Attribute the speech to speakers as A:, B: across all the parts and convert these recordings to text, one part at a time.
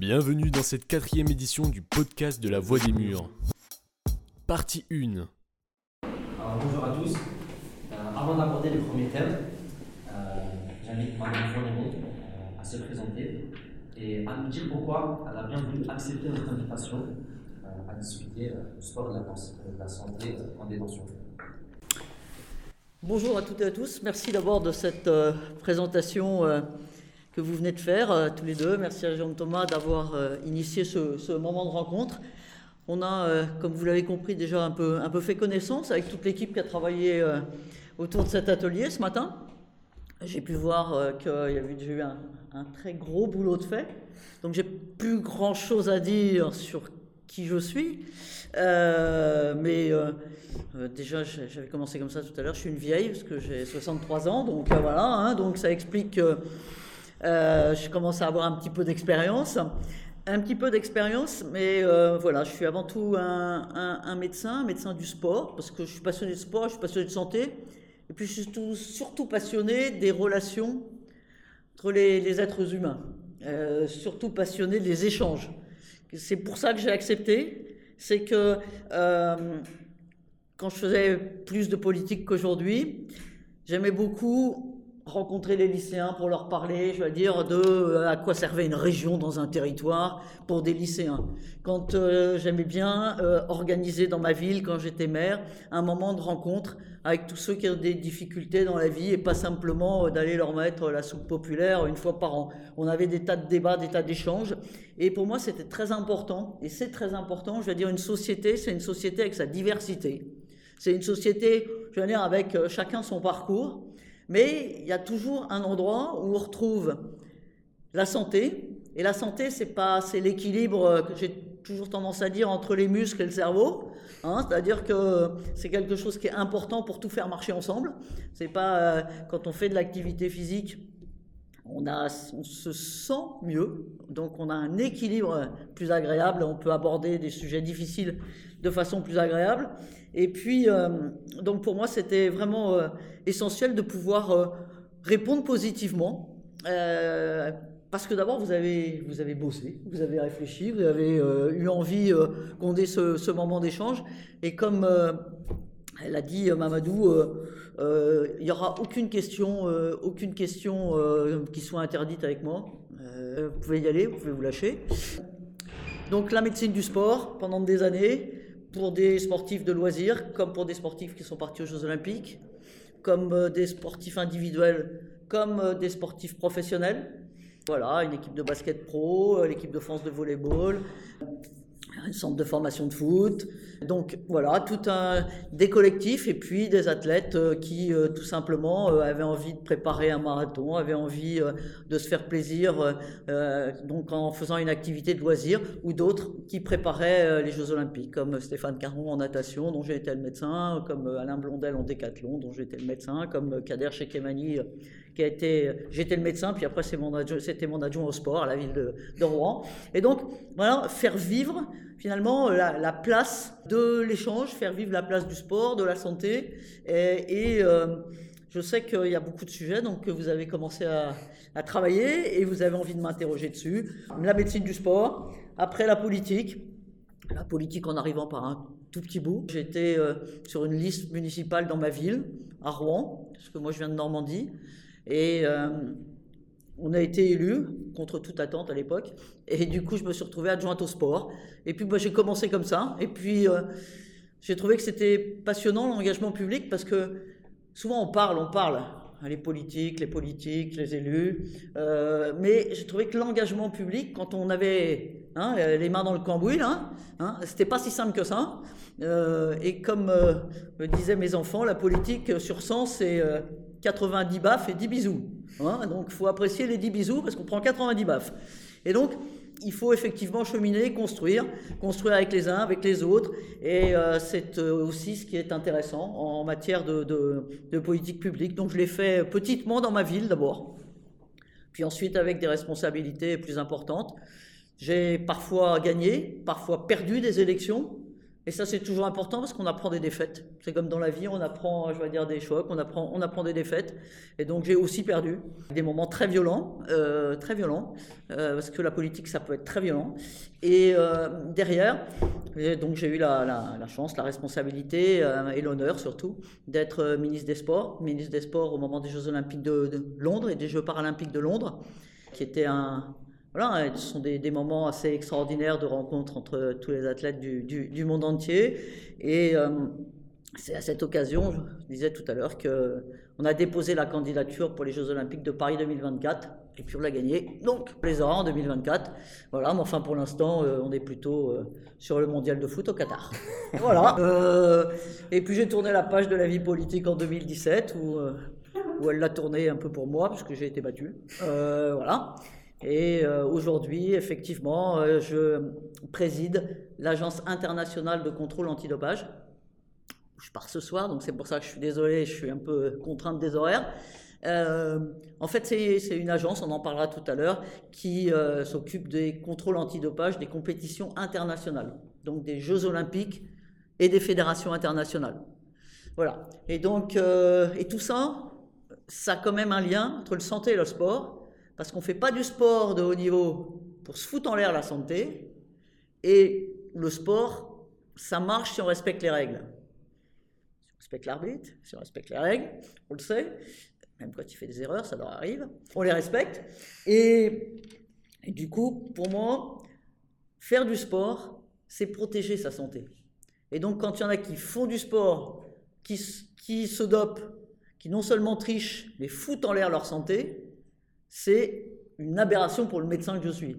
A: Bienvenue dans cette quatrième édition du podcast de la Voix des Murs. Partie 1.
B: Alors, bonjour à tous. Euh, avant d'aborder le premier thème, euh, j'invite Madame Fournier euh, à se présenter et à nous dire pourquoi elle a bien voulu accepter notre invitation euh, à discuter du sport et de la, pensée- de la santé en détention.
C: Bonjour à toutes et à tous. Merci d'abord de cette euh, présentation euh, que vous venez de faire euh, tous les deux. Merci à Jean Thomas d'avoir euh, initié ce, moment de rencontre. On a, euh, comme vous l'avez compris, déjà un peu, fait connaissance avec toute l'équipe qui a travaillé autour de cet atelier ce matin. J'ai pu voir qu'il y avait déjà eu un, très gros boulot de fait. Donc j'ai plus grand chose à dire sur qui je suis. Mais déjà, j'avais commencé comme ça tout à l'heure. Je suis une vieille parce que j'ai 63 ans, donc voilà. hein, donc ça explique que euh, je commence à avoir un petit peu d'expérience. Un petit peu d'expérience, mais euh, voilà, je suis avant tout un, médecin, un médecin du sport, parce que je suis passionné de sport, je suis passionné de santé, et puis je suis surtout, passionné des relations entre les, êtres humains, Euh, surtout passionné des échanges. C'est pour ça que j'ai accepté, c'est que quand je faisais plus de politique qu'aujourd'hui, j'aimais beaucoup rencontrer les lycéens pour leur parler, je veux dire, de euh, à quoi servait une région dans un territoire pour des lycéens. Quand euh, j'aimais bien euh, organiser dans ma ville, quand j'étais maire, un moment de rencontre avec tous ceux qui ont des difficultés dans la vie et pas simplement d'aller leur mettre la soupe populaire une fois par an. On avait des tas de débats, des tas d'échanges. Et pour moi, c'était très important. Et c'est très important. Je veux dire, une société, c'est une société avec sa diversité. C'est une société, je veux dire, avec chacun son parcours. Mais il y a toujours un endroit où on retrouve la santé. Et la santé, c'est pas, c'est l'équilibre que j'ai toujours tendance à dire entre les muscles et le cerveau. Hein, C'est-à-dire que c'est quelque chose qui est important pour tout faire marcher ensemble. C'est pas euh, quand on fait de l'activité physique, on, se sent mieux, donc on a un équilibre plus agréable, on peut aborder des sujets difficiles de façon plus agréable. Et puis, euh, donc pour moi, c'était vraiment euh, essentiel de pouvoir euh, répondre positivement. parce que d'abord, vous avez, vous avez bossé, vous avez réfléchi, vous avez eu envie qu'on ait ce, ce moment d'échange. Et comme elle a dit, Mamadou, il n'y aura aucune question, euh, aucune question euh, qui soit interdite avec moi. Euh, vous pouvez y aller, vous pouvez vous lâcher. Donc la médecine du sport pendant des années, pour des sportifs de loisirs, comme pour des sportifs qui sont partis aux Jeux Olympiques, comme euh, des sportifs individuels, comme euh, des sportifs professionnels. Voilà, une équipe de basket pro, euh, l'équipe de France de volleyball, un centre de formation de foot. Donc voilà, tout un des collectifs et puis des athlètes euh, qui euh, tout simplement euh, avaient envie de préparer un marathon, avaient envie de se faire plaisir donc en faisant une activité de loisir ou d'autres qui préparaient les Jeux Olympiques comme Stéphane Caron en natation dont j'ai été le médecin, comme Alain Blondel en décathlon dont j'ai été le médecin, comme Kader Chekemani qui a été j'étais le médecin puis après c'était mon adjoint au sport à la ville de, Rouen. Et donc voilà, faire vivre finalement la, la place de l'échange, faire vivre la place du sport, de la santé. Et, euh, je sais qu'il y a beaucoup de sujets donc que vous avez commencé à, à travailler et vous avez envie de m'interroger dessus. La médecine du sport, après la politique, la politique en arrivant par un tout petit bout. J'étais euh, sur une liste municipale dans ma ville, à Rouen, parce que moi je viens de Normandie. Et euh, on a été élu contre toute attente à l'époque. Et du coup, je me suis retrouvé adjointe au sport. Et puis, bah, j'ai commencé comme ça. Et puis, euh, j'ai trouvé que c'était passionnant l'engagement public parce que souvent on parle, on parle. Les politiques, les politiques, les élus. Euh, mais j'ai trouvé que l'engagement public, quand on avait hein, les mains dans le cambouis, là, hein, c'était pas si simple que ça. Et comme me disaient mes enfants, la politique sur 100, c'est 90 baffes et 10 bisous. Hein, donc il faut apprécier les 10 bisous parce qu'on prend 90 baffes. Et donc, il faut effectivement cheminer, construire, construire avec les uns, avec les autres. Et euh, c'est euh, aussi ce qui est intéressant en matière de, de- de politique publique. Donc je l'ai fait petitement dans ma ville d'abord, puis ensuite avec des responsabilités plus importantes. J'ai parfois gagné, parfois perdu des élections. Et ça, c'est toujours important parce qu'on apprend des défaites. C'est comme dans la vie, on apprend, je vais dire, des chocs, on apprend, on apprend des défaites. Et donc, j'ai aussi perdu des moments très violents, euh, très violents, euh, parce que la politique, ça peut être très violent. Et euh, derrière, donc j'ai eu la, chance, la responsabilité et l'honneur surtout d'être ministre des Sports, ministre des Sports au moment des Jeux Olympiques de, de Londres et des Jeux Paralympiques de Londres, qui était un, voilà, ce sont des, moments assez extraordinaires de rencontre entre tous les athlètes du, monde entier. Et euh, c'est à cette occasion, je disais tout à l'heure, qu'on a déposé la candidature pour les Jeux Olympiques de Paris 2024. Et puis on l'a gagné. Donc, plaisant en 2024. Voilà, mais enfin pour l'instant, euh, on est plutôt euh, sur le mondial de foot au Qatar. voilà. et puis j'ai tourné la page de la vie politique en 2017 où, où elle l'a tournée un peu pour moi, parce que j'ai été battu. voilà. Et euh, aujourd'hui, effectivement, euh, je préside l'Agence internationale de contrôle antidopage. Je pars ce soir, donc c'est pour ça que je suis désolé, je suis un peu contrainte des horaires. Euh, en fait, c'est une agence, on en parlera tout à l'heure, qui s'occupe des contrôles antidopage des compétitions internationales, donc des Jeux olympiques et des fédérations internationales. Voilà. Et donc, et tout ça, ça a quand même un lien entre le santé et le sport parce qu'on ne fait pas du sport de haut niveau pour se foutre en l'air la santé, et le sport, ça marche si on respecte les règles. Si on respecte l'arbitre, si on respecte les règles, on le sait, même quand il fait des erreurs, ça leur arrive, on les respecte, et, du coup, pour moi, faire du sport, c'est protéger sa santé. Et donc, quand il y en a qui font du sport, qui, qui se dopent, qui non seulement trichent, mais foutent en l'air leur santé, c'est une aberration pour le médecin que je suis.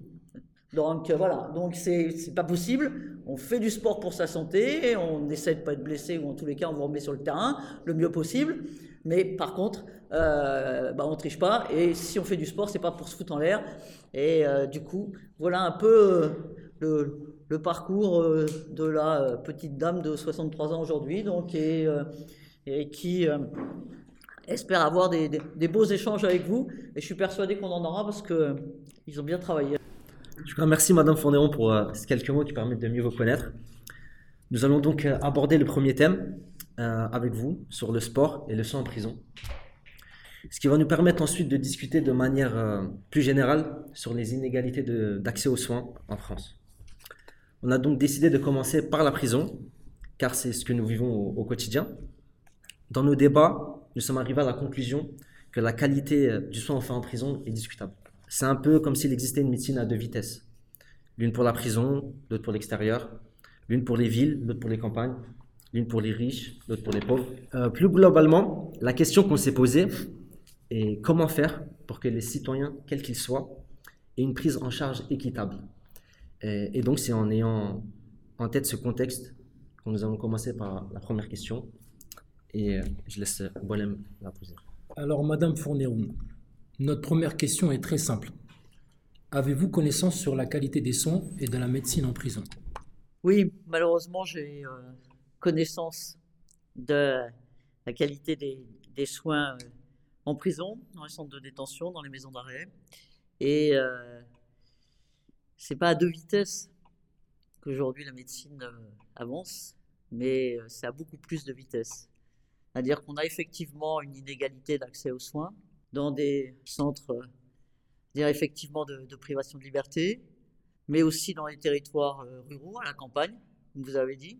C: Donc euh, voilà, donc c'est pas possible. On fait du sport pour sa santé, on essaie de pas être blessé ou en tous les cas on vous remet sur le terrain le mieux possible. Mais par contre, euh, bah, on triche pas et si on fait du sport, c'est pas pour se foutre en l'air. Et euh, du coup, voilà un peu le, le, parcours de la petite dame de 63 ans aujourd'hui, donc et, et qui espère avoir des, beaux échanges avec vous. Et je suis persuadé qu'on en aura parce qu'ils euh, ont bien travaillé.
B: Je merci Madame Fournéron pour euh, ces quelques mots qui permettent de mieux vous connaître. Nous allons donc euh, aborder le premier thème avec vous sur le sport et le soin en prison. Ce qui va nous permettre ensuite de discuter de manière plus générale sur les inégalités d'accès aux soins en France. On a donc décidé de commencer par la prison, car c'est ce que nous vivons au quotidien. Dans nos débats, nous sommes arrivés à la conclusion que la qualité euh, du soin offert en prison est discutable. C'est un peu comme s'il existait une médecine à deux vitesses. L'une pour la prison, l'autre pour l'extérieur. L'une pour les villes, l'autre pour les campagnes. L'une pour les riches, l'autre pour les pauvres. Euh, plus globalement, la question qu'on s'est posée est comment faire pour que les citoyens, quels qu'ils soient, aient une prise en charge équitable. Et, et donc c'est en ayant en tête ce contexte que nous allons commencer par la première question. Et euh, je laisse Bolem la poser.
D: Alors, Madame Fournéron, notre première question est très simple. Avez-vous connaissance sur la qualité des soins et de la médecine en prison?
C: Oui, malheureusement, j'ai euh, connaissance de la qualité des, soins euh, en prison, dans les centres de détention, dans les maisons d'arrêt. Et euh, c'est pas à deux vitesses qu'aujourd'hui la médecine avance, mais c'est à beaucoup plus de vitesse. C'est-à-dire qu'on a effectivement une inégalité d'accès aux soins dans des centres dire effectivement de, privation de liberté, mais aussi dans les territoires euh, ruraux, à la campagne, comme vous avez dit,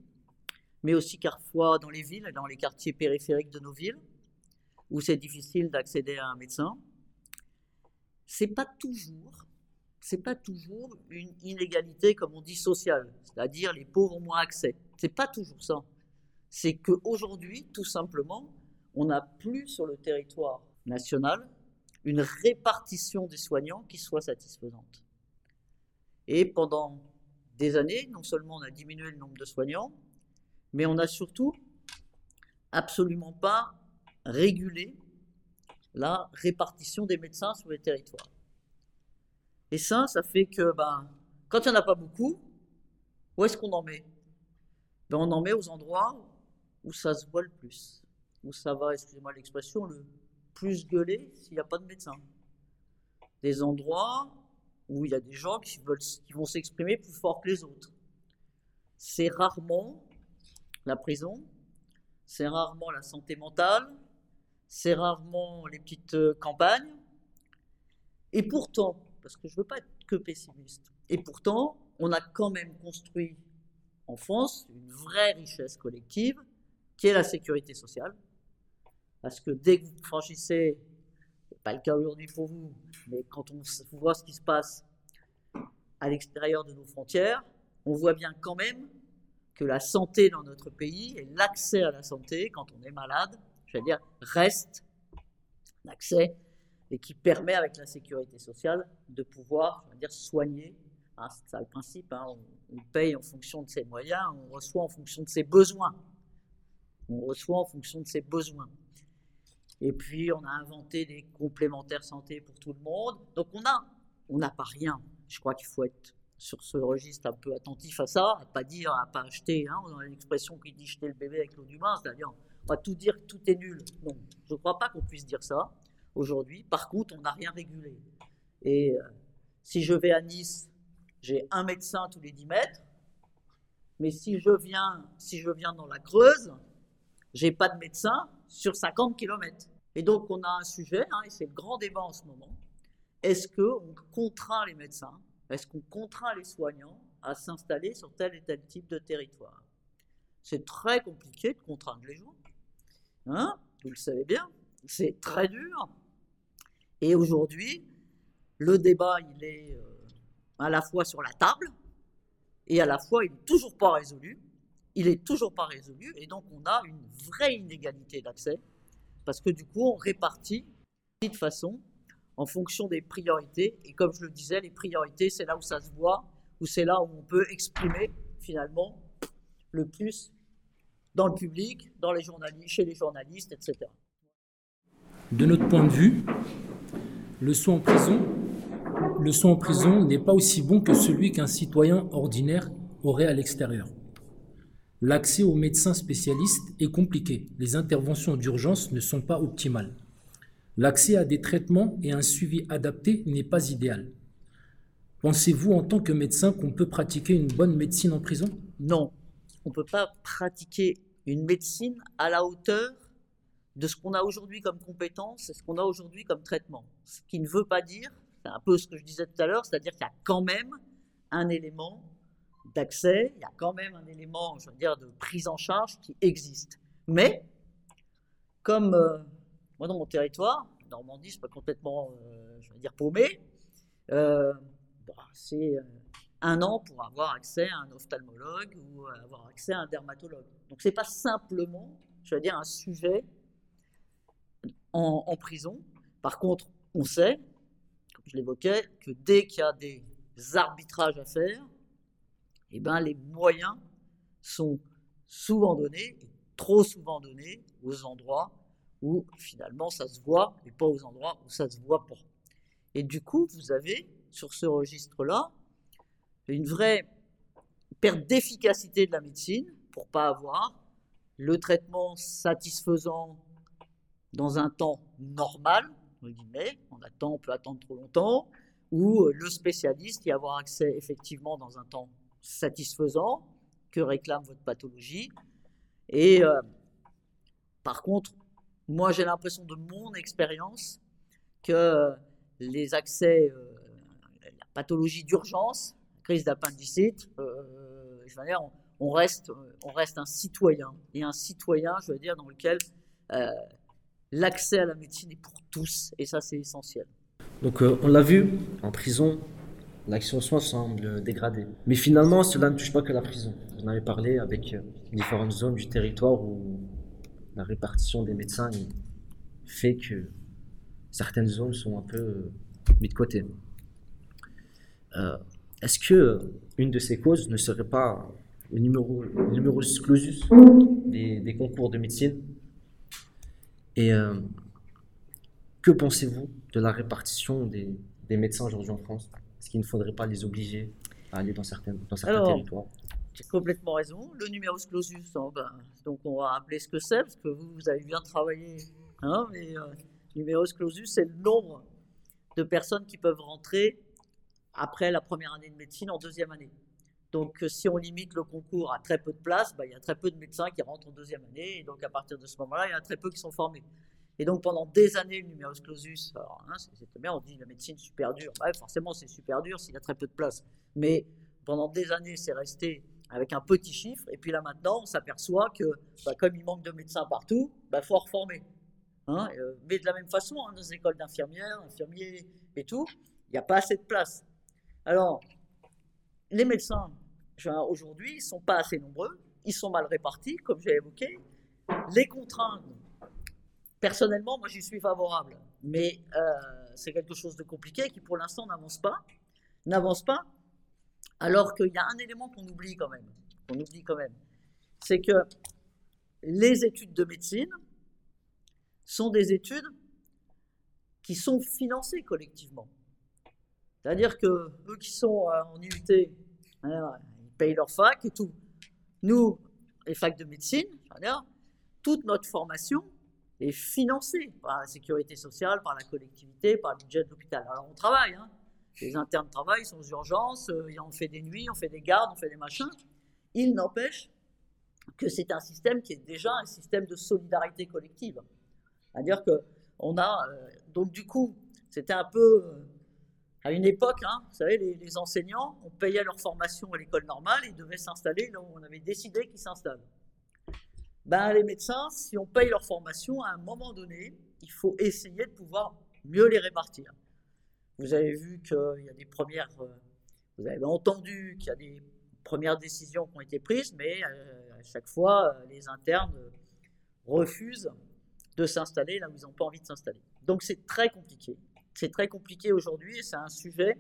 C: mais aussi parfois dans les villes, dans les quartiers périphériques de nos villes, où c'est difficile d'accéder à un médecin. C'est pas toujours, c'est pas toujours une inégalité comme on dit sociale, c'est-à-dire les pauvres ont moins accès. C'est pas toujours ça c'est qu'aujourd'hui, tout simplement, on n'a plus sur le territoire national une répartition des soignants qui soit satisfaisante. Et pendant des années, non seulement on a diminué le nombre de soignants, mais on n'a surtout absolument pas régulé la répartition des médecins sur les territoires. Et ça, ça fait que ben, quand il n'y en a pas beaucoup, où est-ce qu'on en met? Ben, On en met aux endroits où ça se voit le plus, où ça va, excusez-moi l'expression, le plus gueuler s'il n'y a pas de médecin. Des endroits où il y a des gens qui, veulent, qui vont s'exprimer plus fort que les autres. C'est rarement la prison, c'est rarement la santé mentale, c'est rarement les petites euh, campagnes. Et pourtant, parce que je ne veux pas être que pessimiste, et pourtant, on a quand même construit en France une vraie richesse collective qui est la sécurité sociale. Parce que dès que vous franchissez, ce pas le cas aujourd'hui pour vous, mais quand on voit ce qui se passe à l'extérieur de nos frontières, on voit bien quand même que la santé dans notre pays et l'accès à la santé quand on est malade, je veux dire, reste un accès et qui permet avec la sécurité sociale de pouvoir, dire, soigner. Hein, c'est ça le principe. Hein, on, paye en fonction de ses moyens, on reçoit en fonction de ses besoins. On reçoit en fonction de ses besoins. Et puis on a inventé des complémentaires santé pour tout le monde. Donc on on n'a pas rien. Je crois qu'il faut être sur ce registre un peu attentif à ça, à pas dire, à pas acheter. Hein, on a une expression qui dit jeter le bébé avec l'eau du bain, c'est-à-dire on va tout dire tout est nul. Non, je ne crois pas qu'on puisse dire ça aujourd'hui. Par contre, on n'a rien régulé. Et euh, si je vais à Nice, j'ai un médecin tous les 10 mètres. Mais si je viens, si je viens dans la Creuse, j'ai pas de médecin sur 50 km. Et donc on a un sujet, hein, et c'est le grand débat en ce moment. Est-ce qu'on contraint les médecins? Est-ce qu'on contraint les soignants à s'installer sur tel et tel type de territoire? C'est très compliqué de contraindre les gens. Hein Vous le savez bien. C'est très dur. Et aujourd'hui, le débat, il est euh, à la fois sur la table et à la fois, il n'est toujours pas résolu. Il n'est toujours pas résolu. Et donc, on a une vraie inégalité d'accès parce que du coup, on répartit de façon en fonction des priorités. Et comme je le disais, les priorités, c'est là où ça se voit, où c'est là où on peut exprimer finalement le plus dans le public, dans les journalistes, chez les journalistes, etc.
D: De notre point de vue, le soin en prison, le soin en prison n'est pas aussi bon que celui qu'un citoyen ordinaire aurait à l'extérieur. L'accès aux médecins spécialistes est compliqué. Les interventions d'urgence ne sont pas optimales. L'accès à des traitements et un suivi adapté n'est pas idéal. Pensez-vous en tant que médecin qu'on peut pratiquer une bonne médecine en prison?
C: Non, on ne peut pas pratiquer une médecine à la hauteur de ce qu'on a aujourd'hui comme compétence et ce qu'on a aujourd'hui comme traitement. Ce qui ne veut pas dire, c'est un peu ce que je disais tout à l'heure, c'est-à-dire qu'il y a quand même un élément d'accès, il y a quand même un élément, je veux dire, de prise en charge qui existe. Mais, comme euh, moi, dans mon territoire, Normandie, c'est pas complètement, euh, je vais dire, paumé. Euh, bah, c'est un an pour avoir accès à un ophtalmologue ou avoir accès à un dermatologue. Donc, c'est pas simplement, je vais dire, un sujet en, prison. Par contre, on sait, comme je l'évoquais, que dès qu'il y a des arbitrages à faire, eh ben, les moyens sont souvent donnés, trop souvent donnés, aux endroits où finalement ça se voit et pas aux endroits où ça se voit pas. Et du coup, vous avez sur ce registre-là une vraie perte d'efficacité de la médecine pour pas avoir le traitement satisfaisant dans un temps normal, on attend, on peut attendre trop longtemps, ou le spécialiste y avoir accès effectivement dans un temps satisfaisant que réclame votre pathologie. Et euh, par contre, moi, j'ai l'impression de mon expérience que les accès, euh, la pathologie d'urgence, crise d'appendicite, euh, je veux dire, on, reste, on reste un citoyen. Et un citoyen, je veux dire, dans lequel euh, l'accès à la médecine est pour tous. Et ça, c'est essentiel.
B: Donc, on l'a vu, en prison, l'accès aux soins semble dégradé. Mais finalement, cela ne touche pas que la prison. Vous en avez parlé avec différentes zones du territoire où la répartition des médecins fait que certaines zones sont un peu euh, mises de côté. Euh, est-ce que une de ces causes ne serait pas le numéro, clausus des, concours de médecine? Et euh, que pensez-vous de la répartition des, médecins aujourd'hui en France? Est-ce qu'il ne faudrait pas les obliger à aller dans, certaines, dans certains territoires
C: tu as complètement raison. Le numerus clausus, hein, ben, donc on va rappeler ce que c'est, parce que vous, vous avez bien travaillé. Hein, mais euh, numerus clausus, c'est le nombre de personnes qui peuvent rentrer après la première année de médecine en deuxième année. Donc, si on limite le concours à très peu de places, bah, il y a très peu de médecins qui rentrent en deuxième année. Et donc, à partir de ce moment-là, il y a très peu qui sont formés. Et donc, pendant des années, le numerus clausus, hein, c'est bien, on dit la médecine super dure. Ouais, forcément, c'est super dur s'il y a très peu de places. Mais pendant des années, c'est resté avec un petit chiffre. Et puis là, maintenant, on s'aperçoit que, bah, comme il manque de médecins partout, il bah, faut reformer. Hein, euh, mais de la même façon, hein, les écoles d'infirmières, infirmiers et tout, il n'y a pas assez de place. Alors, les médecins, aujourd'hui, ils ne sont pas assez nombreux, ils sont mal répartis, comme j'ai évoqué. Les contraintes, personnellement, moi j'y suis favorable, mais euh, c'est quelque chose de compliqué qui pour l'instant n'avance pas, n'avance pas, alors qu'il y a un élément qu'on oublie quand même, qu'on oublie quand même, c'est que les études de médecine sont des études qui sont financées collectivement. C'est-à-dire que eux qui sont euh, en UT, hein, ils payent leur fac et tout. Nous, les facs de médecine, toute notre formation est financée par la sécurité sociale, par la collectivité, par le budget de l'hôpital. Alors on travaille, hein. les internes travaillent, ils sont aux urgences, euh, on fait des nuits, on fait des gardes, on fait des machins. Il n'empêche que c'est un système qui est déjà un système de solidarité collective. C'est-à-dire que on a, euh, donc du coup, c'était un peu à une époque, hein, vous savez, les, enseignants, on payait leur formation à l'école normale, ils devaient s'installer là on avait décidé qu'ils s'installent. Ben, les médecins, si on paye leur formation, à un moment donné, il faut essayer de pouvoir mieux les répartir. Vous avez vu qu'il y a des premières, euh, vous avez entendu qu'il y a des premières décisions qui ont été prises, mais euh, à chaque fois, euh, les internes refusent de s'installer là où ils n'ont pas envie de s'installer. Donc c'est très compliqué. C'est très compliqué aujourd'hui et c'est un sujet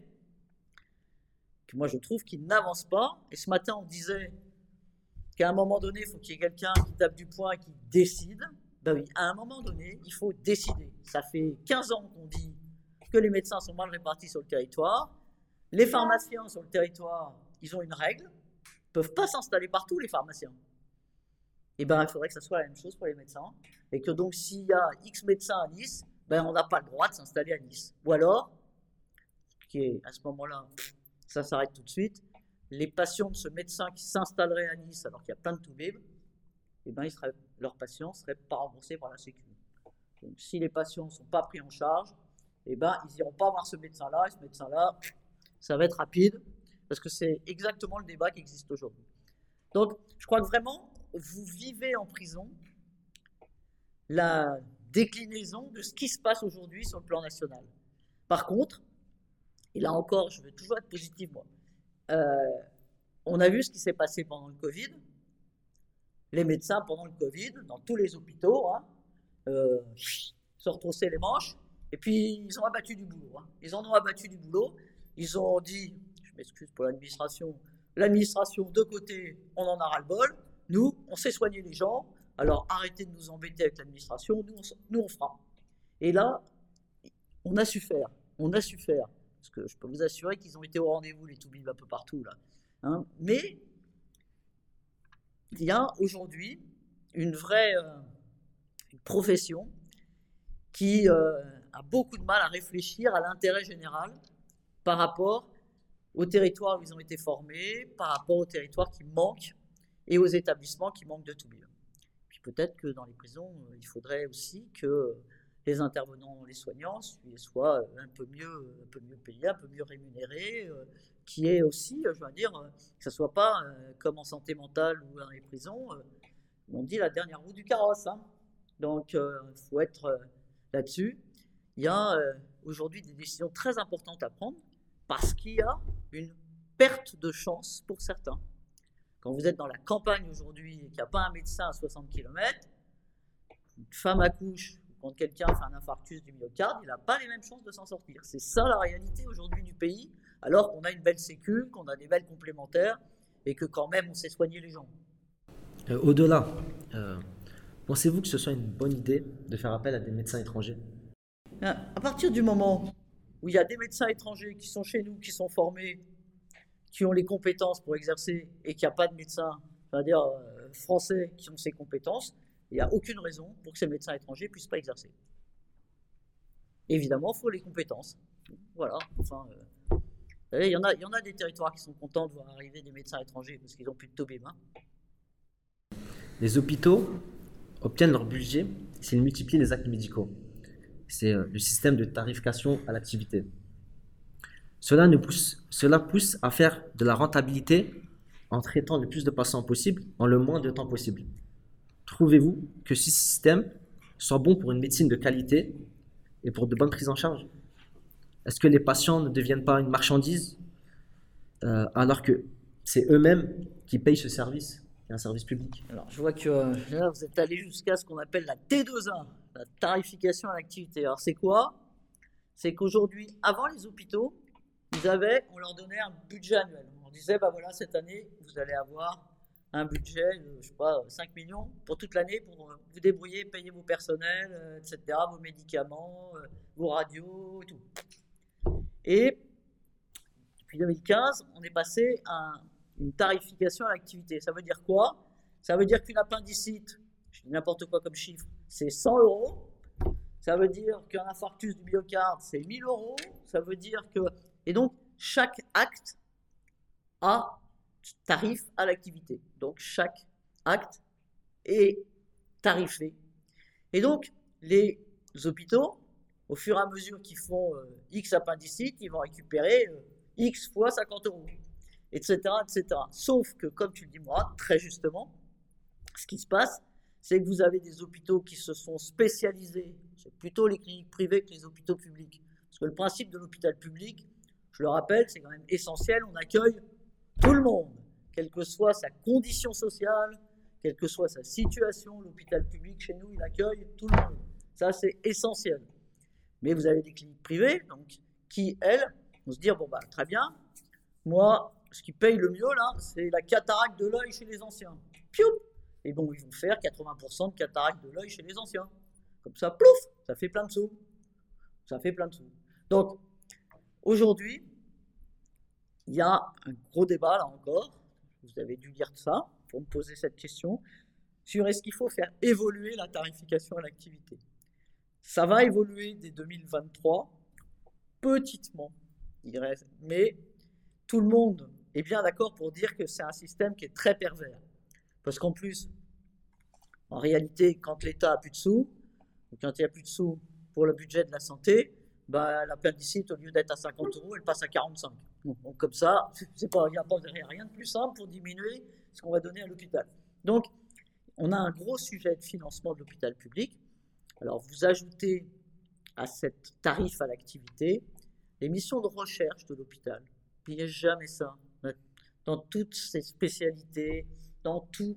C: que moi je trouve qui n'avance pas. Et ce matin, on disait qu'à un moment donné, il faut qu'il y ait quelqu'un qui tape du poing et qui décide. Ben oui, à un moment donné, il faut décider. Ça fait 15 ans qu'on dit que les médecins sont mal répartis sur le territoire. Les pharmaciens sur le territoire, ils ont une règle. Ils peuvent pas s'installer partout, les pharmaciens. Et eh ben, il faudrait que ça soit la même chose pour les médecins. Et que donc, s'il y a X médecins à Nice, ben, on n'a pas le droit de s'installer à Nice. Ou alors, qui est à ce moment-là, ça s'arrête tout de suite, les patients de ce médecin qui s'installerait à Nice alors qu'il y a plein de toubibs, eh ben, leurs patients ne seraient pas remboursés par la Sécu. Donc, si les patients ne sont pas pris en charge, eh ben, ils n'iront pas voir ce médecin-là, et ce médecin-là, ça va être rapide, parce que c'est exactement le débat qui existe aujourd'hui. Donc, je crois que vraiment, vous vivez en prison la déclinaison de ce qui se passe aujourd'hui sur le plan national. Par contre, et là encore, je veux toujours être positif, moi, on a vu ce qui s'est passé pendant le Covid. Les médecins, pendant le Covid, dans tous les hôpitaux, hein, euh, se retroussaient les manches, et puis ils ont abattu du boulot. Hein. Ils en ont abattu du boulot. Ils ont dit, je m'excuse pour l'administration, l'administration de côté, on en a ras-le-bol. Nous, on sait soigner les gens, alors arrêtez de nous embêter avec l'administration, nous, nous on, fera. Et là, on a su faire, on a su faire. Parce que je peux vous assurer qu'ils ont été au rendez-vous, les toubibs, un peu partout là. Hein. Mais il y a aujourd'hui une vraie euh, profession qui euh, a beaucoup de mal à réfléchir à l'intérêt général par rapport aux territoires où ils ont été formés, par rapport aux territoires qui manquent et aux établissements qui manquent de toubibs peut-être que dans les prisons, euh, il faudrait aussi que les intervenants, les soignants, soient un peu mieux, un peu mieux payés, un peu mieux rémunérés, euh, qui est aussi, je veux dire, que ce soit pas euh, comme en santé mentale ou dans les prisons, on dit la dernière roue du carrosse. Hein. Donc, il faut être là-dessus. Il y a aujourd'hui des décisions très importantes à prendre parce qu'il y a une perte de chance pour certains. Quand vous êtes dans la campagne aujourd'hui et qu'il n'y a pas un médecin à 60 km, une femme accouche, quand quelqu'un fait un infarctus du myocarde, il n'a pas les mêmes chances de s'en sortir. C'est ça la réalité aujourd'hui du pays, alors qu'on a une belle sécu, qu'on a des belles complémentaires et que quand même on sait soigner les gens.
B: Euh, au-delà, euh, pensez-vous que ce soit une bonne idée de faire appel à des médecins étrangers?
C: À partir du moment où il y a des médecins étrangers qui sont chez nous, qui sont formés, qui ont les compétences pour exercer et qu'il n'y a pas de médecins, c'est-à-dire euh, français qui ont ces compétences, il n'y a aucune raison pour que ces médecins étrangers ne puissent pas exercer. Évidemment, il faut les compétences. Voilà. Enfin, euh, il y, en a, des territoires qui sont contents de voir arriver des médecins étrangers parce qu'ils n'ont plus de. Hein.
B: Les hôpitaux obtiennent leur budget s'ils multiplient les actes médicaux. C'est euh, le système de tarification à l'activité. Cela, pousse, cela pousse à faire de la rentabilité en traitant le plus de patients possible en le moins de temps possible. Trouvez-vous que ce système soit bon pour une médecine de qualité et pour de bonnes prises en charge? Est-ce que les patients ne deviennent pas une marchandise euh, alors que c'est eux-mêmes qui payent ce service, qui est un service public?
C: Alors, je vois que euh, là, vous êtes allé jusqu'à ce qu'on appelle la T2A, la tarification à l'activité. Alors, c'est quoi? C'est qu'aujourd'hui, avant les hôpitaux, ils avaient, on leur donnait un budget annuel. On disait, bah voilà, cette année, vous allez avoir un budget je sais pas, 5 millions pour toute l'année pour vous débrouiller, payer vos personnels, euh, etc., vos médicaments, vos radios, tout. Et depuis 2015, on est passé à une tarification à l'activité. Ça veut dire quoi? Ça veut dire qu'une appendicite, je dis n'importe quoi comme chiffre, c'est 100 euros. Ça veut dire qu'un infarctus du myocarde, c'est 1000 euros. Ça veut dire que. Et donc, chaque acte a tarif à l'activité. Donc, chaque acte est tarifé. Et donc, les hôpitaux, au fur et à mesure qu'ils font euh, X appendicites, ils vont récupérer euh, X fois 50 euros, etc., etc. Sauf que, comme tu le dis moi, très justement, ce qui se passe, c'est que vous avez des hôpitaux qui se sont spécialisés, c'est plutôt les cliniques privées que les hôpitaux publics. Parce que le principe de l'hôpital public, je le rappelle, c'est quand même essentiel, on accueille tout le monde, quelle que soit sa condition sociale, quelle que soit sa situation, l'hôpital public chez nous, il accueille tout le monde. Ça, c'est essentiel. Mais vous avez des cliniques privées, donc, qui, elles, on se dire, bon, bah, très bien, moi, ce qui paye le mieux, là, c'est la cataracte de l'œil chez les anciens. Piou Et bon, ils vont faire 80% de cataracte de l'œil chez les anciens. Comme ça, plouf, ça fait plein de sous. Ça fait plein de sous. Donc, aujourd'hui, il y a un gros débat, là encore. Vous avez dû lire ça pour me poser cette question sur est-ce qu'il faut faire évoluer la tarification à l'activité. Ça va évoluer dès 2023, petitement, mais tout le monde est bien d'accord pour dire que c'est un système qui est très pervers. Parce qu'en plus, en réalité, quand l'État a plus de sous, ou quand il n'y a plus de sous pour le budget de la santé, bah, l'appendicite, au lieu d'être à 50 euros, elle passe à 45. Donc, comme ça, il n'y a, rien de plus simple pour diminuer ce qu'on va donner à l'hôpital. Donc, on a un gros sujet de financement de l'hôpital public. Alors, vous ajoutez à cette tarif à l'activité les missions de recherche de l'hôpital. N'oubliez jamais ça. Dans toutes ces spécialités, dans tout,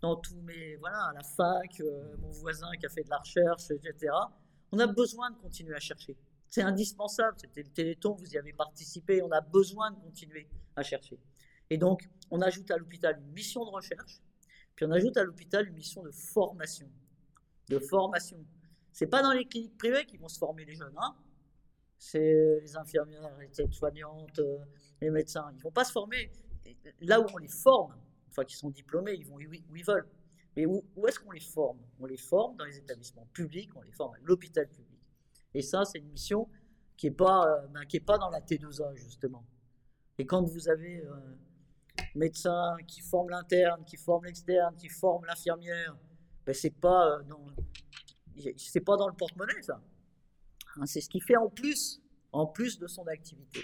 C: dans tout, mais voilà, à la fac, euh, mon voisin qui a fait de la recherche, etc. On a besoin de continuer à chercher. C'est indispensable. C'était le Téléthon, vous y avez participé. On a besoin de continuer à chercher. Et donc, on ajoute à l'hôpital une mission de recherche, puis on ajoute à l'hôpital une mission de formation. De formation. C'est pas dans les cliniques privées qu'ils vont se former les jeunes. Hein c'est les infirmières, les aides-soignantes, euh, les médecins. Ils ne vont pas se former là où on les forme. Une fois qu'ils sont diplômés, ils vont où ils veulent. Mais où, est-ce qu'on les forme? On les forme dans les établissements publics, on les forme à l'hôpital public. Et ça, c'est une mission qui n'est pas, euh, ben, pas dans la T2A, justement. Et quand vous avez euh, médecin qui forme l'interne, qui forme l'externe, qui forme l'infirmière, ben, c'est pas, c'est pas dans le porte-monnaie, ça. Hein, c'est ce qu'il fait en plus, en plus de son activité.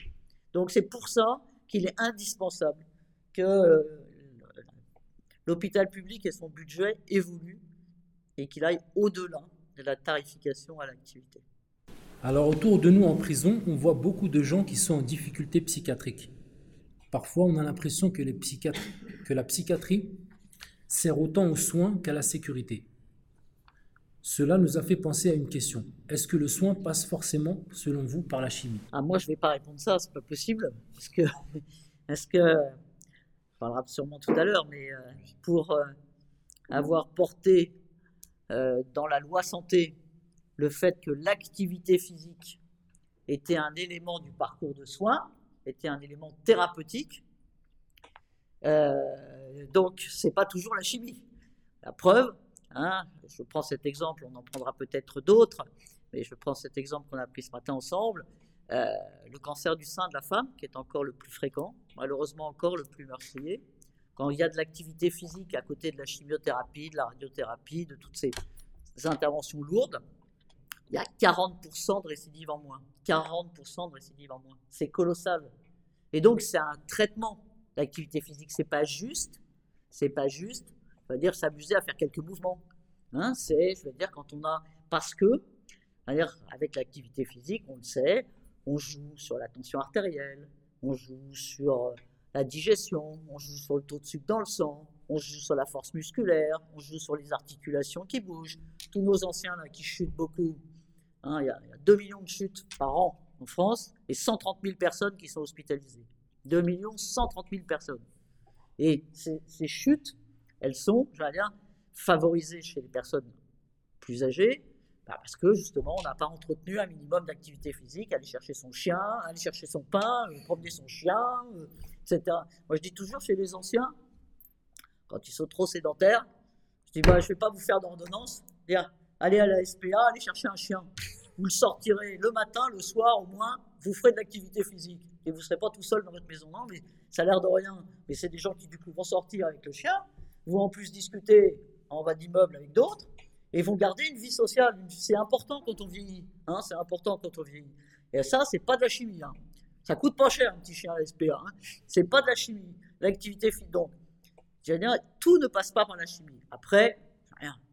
C: Donc c'est pour ça qu'il est indispensable que euh, l'hôpital public et son budget évoluent et qu'il aille au-delà de la tarification à l'activité.
D: Alors autour de nous en prison, on voit beaucoup de gens qui sont en difficulté psychiatrique. Parfois, on a l'impression que, la psychiatrie sert autant aux soins qu'à la sécurité. Cela nous a fait penser à une question. Est-ce que le soin passe forcément, selon vous, par la chimie?
C: Ah, Moi, je ne vais pas répondre ça, c'est pas possible. Parce que, est-ce que, on parlera sûrement tout à l'heure, mais euh, pour euh, avoir porté euh, dans la loi santé le fait que l'activité physique était un élément du parcours de soins, était un élément thérapeutique, donc c'est pas toujours la chimie. La preuve, Hein, je prends cet exemple, on en prendra peut-être d'autres, mais je prends cet exemple qu'on a pris ce matin ensemble. euh, le cancer du sein de la femme, qui est encore le plus fréquent, malheureusement encore le plus meurtrier. Quand il y a de l'activité physique à côté de la chimiothérapie, de la radiothérapie, de toutes ces interventions lourdes, il y a 40% de récidives en moins. 40% de récidives en moins. C'est colossal. Et donc, c'est un traitement d'activité physique. C'est pas juste. C'est pas juste. Je veux dire s'amuser à faire quelques mouvements. Hein, c'est, je veux dire, quand on a. Parce que, avec l'activité physique, on le sait, on joue sur la tension artérielle, on joue sur euh, la digestion, on joue sur le taux de sucre dans le sang, on joue sur la force musculaire, on joue sur les articulations qui bougent. Tous nos anciens là, qui chutent beaucoup, hein, il, y a, 2 millions de chutes par an en France et 130 000 personnes qui sont hospitalisées. 2 millions 130 000 personnes. Et ces, chutes, elles sont, je vais dire, favorisées chez les personnes plus âgées, bah, parce que justement, on n'a pas entretenu un minimum d'activité physique, aller chercher son chien, aller chercher son pain, euh, promener son chien, euh, etc. Moi, je dis toujours chez les anciens, quand ils sont trop sédentaires, je dis bah, je ne vais pas vous faire d'ordonnance, allez à la SPA, allez chercher un chien. Vous le sortirez le matin, le soir au moins, vous ferez de l'activité physique. Et vous ne serez pas tout seul dans votre maison. Non, mais ça a l'air de rien. Mais c'est des gens qui, du coup, vont sortir avec le chien, vont en plus discuter en bas d'immeuble avec d'autres, et vont garder une vie sociale. C'est important quand on vieillit. Hein, c'est important quand on vieillit. Et ça, c'est pas de la chimie. Hein. Ça coûte pas cher un petit chien à SPA. Hein. C'est pas de la chimie. L'activité physique. Donc, tout ne passe pas par la chimie. Après,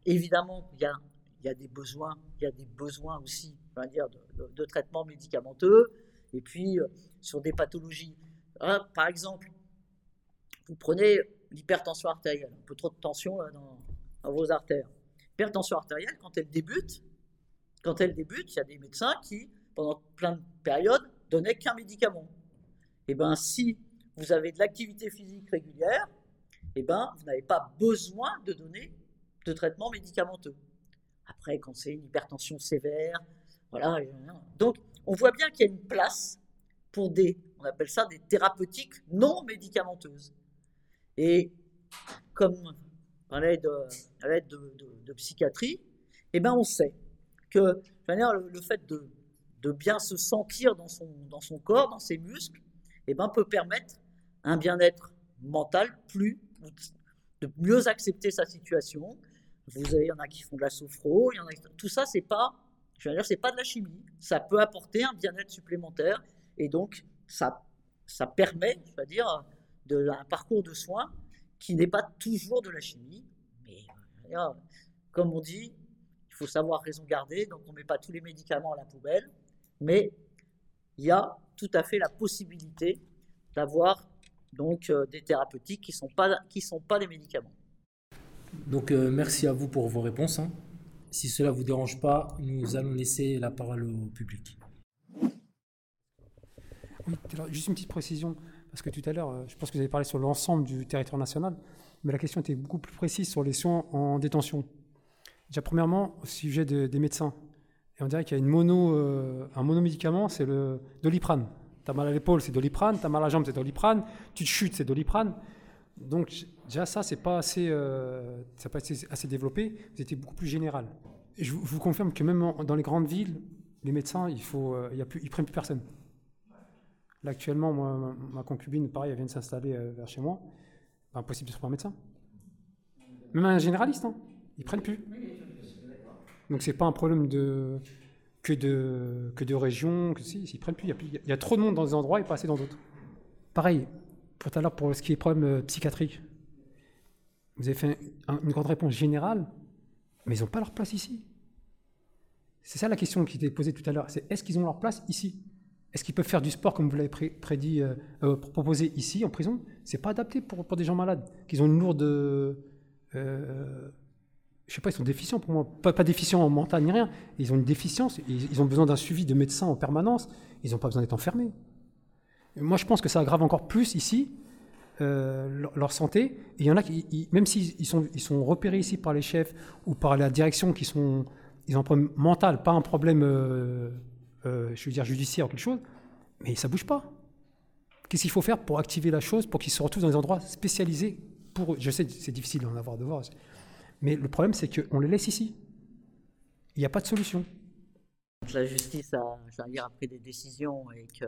C: évidemment, il y a, il y a des besoins. Il y a des besoins aussi, dire, de, de, traitement médicamenteux. Et puis, euh, sur des pathologies. Hein, par exemple, vous prenez l'hypertension artérielle, un peu trop de tension dans, dans vos artères L'hypertension artérielle, quand elle débute, quand elle débute, il y a des médecins qui, pendant plein de périodes, donnaient qu'un médicament. Et eh bien, si vous avez de l'activité physique régulière, et eh ben, vous n'avez pas besoin de donner de traitement médicamenteux. Après, quand c'est une hypertension sévère, voilà. Donc, on voit bien qu'il y a une place pour des, on appelle ça des thérapeutiques non médicamenteuses. Et comme à l'aide de, psychiatrie, eh ben on sait que le, fait de, de, bien se sentir dans son, dans son corps, dans ses muscles, eh ben, peut permettre un bien-être mental plus, de mieux accepter sa situation. Vous avez, il y en a qui font de la sophro, il y en a, tout ça, c'est pas, je veux dire, c'est pas de la chimie. Ça peut apporter un bien-être supplémentaire et donc ça, ça permet, je veux dire, de, un parcours de soins qui n'est pas toujours de la chimie, mais comme on dit, il faut savoir raison garder, donc on ne met pas tous les médicaments à la poubelle, mais il y a tout à fait la possibilité d'avoir donc euh, des thérapeutiques qui ne sont, qui sont pas des médicaments.
D: Donc euh, merci à vous pour vos réponses. Hein. Si cela ne vous dérange pas, nous allons laisser la parole au public.
E: Juste une petite précision. Parce que tout à l'heure, euh, je pense que vous avez parlé sur l'ensemble du territoire national, mais la question était beaucoup plus précise sur les soins en détention. Déjà, premièrement, au sujet des médecins. Et on dirait qu'il y a une mono, euh, un monomédicament, c'est le doliprane. Tu as mal à l'épaule, c'est doliprane. Tu as mal à la jambe, c'est doliprane. Tu te chutes, c'est doliprane. Donc, déjà, ça, c'est pas assez, euh, pas assez, développé. Étiez beaucoup plus général. Je, vous confirme que même dans les grandes villes, les médecins, il faut, il y a plus, ils prennent plus personne. Là, actuellement, moi, ma concubine, pareil, elle vient de s'installer euh, vers chez moi. impossible de trouver un médecin. Même un généraliste, hein. ils prennent plus. Donc c'est pas un problème de que de que de région, que si, ils prennent plus. Il y, a trop de monde dans des endroits et pas assez dans d'autres. Pareil, pour tout à l'heure pour ce qui est problème euh, psychiatrique. Vous avez fait une grande réponse générale, mais ils n'ont pas leur place ici. C'est ça la question qui était posée tout à l'heure. C'est est-ce qu'ils ont leur place ici? Est-ce qu'ils peuvent faire du sport comme vous l'avez prédit, euh, euh, proposé ici en prison? C'est pas adapté pour, pour, des gens malades, qu'ils ont une lourde. Euh, je sais pas, ils sont déficients pour moi. Pas, déficients en mental ni rien. Ils ont une déficience, ils, ont besoin d'un suivi de médecin en permanence, ils n'ont pas besoin d'être enfermés. Moi, je pense que ça aggrave encore plus ici leur, santé. Il y en a qui, même s'ils sont, ils sont repérés ici par les chefs ou par la direction, qui sont, ils ont un problème mental, pas un problème euh, dire judiciaire ou quelque chose, mais ça bouge pas. Qu'est-ce qu'il faut faire pour activer la chose, pour qu'ils se retrouvent dans des endroits spécialisés pour Je sais, c'est difficile d'en avoir de voir, mais le problème c'est qu'on les laisse ici. Il n'y a pas de solution.
C: la justice a, dire, a pris des décisions et que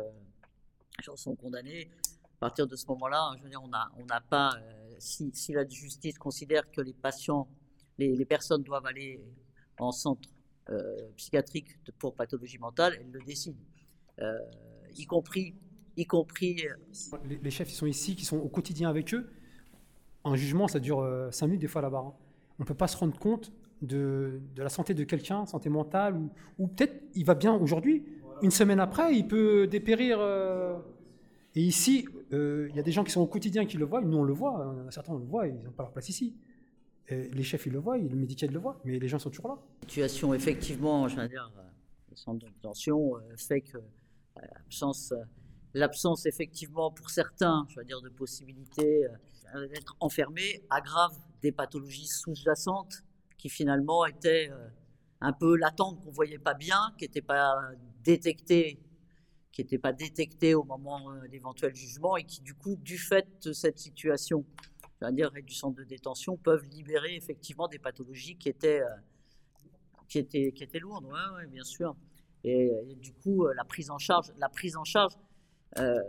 C: les gens sont condamnés, à partir de ce moment-là, je veux dire, on n'a on pas, euh, si, la justice considère que les patients, les, personnes doivent aller en centre euh, psychiatrique pour pathologie mentale, elle le décide, euh, y compris, y compris.
E: Les, chefs, ils sont ici, qui sont au quotidien avec eux. Un jugement, ça dure 5 minutes des fois là-bas. Hein. On ne peut pas se rendre compte de, la santé de quelqu'un, santé mentale, ou, peut-être il va bien aujourd'hui, une semaine après, il peut dépérir. Euh, et ici, euh, il y a des gens qui sont au quotidien qui le voient, nous on le voit, hein, certains on le voit, ils n'ont pas leur place ici. les chefs ils le voient, le médical le voit, mais les gens sont toujours là.
C: La situation, effectivement, je veux dire, euh, le centre de détention fait que l'absence, l'absence, effectivement, pour certains, je veux dire, de possibilités d'être enfermés aggrave des pathologies sous-jacentes qui finalement était euh, un peu latente, qu'on voyait pas bien, qui n'était pas détectée, qui n'était pas détectée au moment euh, d'éventuel jugement et qui du coup, du fait de cette situation, c'est-à-dire du centre de détention, peuvent libérer effectivement des pathologies qui étaient, euh, qui étaient, qui étaient lourdes, ouais, bien sûr. Et, du coup, la prise en charge, la prise en charge, euh,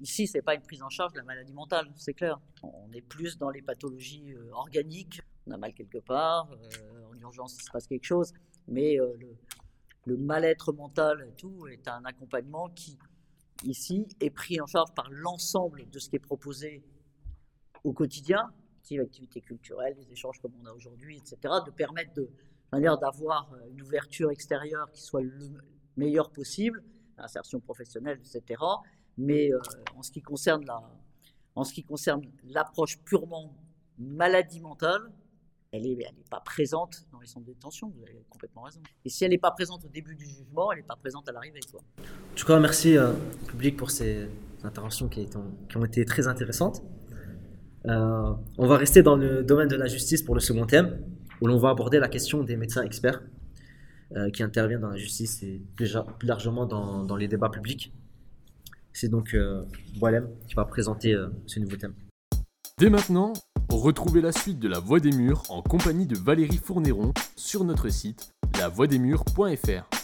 C: ici, c'est pas une prise en charge de la maladie mentale, c'est clair. On est plus dans les pathologies organiques on a mal quelque part, euh, en urgence il se passe quelque chose, mais euh, le, mal-être mental et tout est un accompagnement qui, ici, est pris en charge par l'ensemble de ce qui est proposé au quotidien, l'activité culturelle, les échanges comme on a aujourd'hui, etc., de permettre de manière d'avoir euh, une ouverture extérieure qui soit le meilleur possible, insertion professionnelle, etc. Mais la, en ce qui concerne l'approche purement maladie mentale, elle n'est pas présente dans les centres de détention, vous avez complètement raison. Et si elle n'est pas présente au début du jugement, elle n'est pas présente à l'arrivée. En
B: tout cas, merci euh, au public pour ces interventions qui, ont été très intéressantes. Euh, on va rester dans le domaine de la justice pour le second thème, où l'on va aborder la question des médecins experts euh, qui interviennent dans la justice et plus, plus largement dans, dans, les débats publics. C'est donc Boilem qui va présenter ce nouveau thème.
A: Dès maintenant, Retrouvez la suite de La Voix des Murs en compagnie de Valérie Fournéron sur notre site lavoixdesmurs.fr.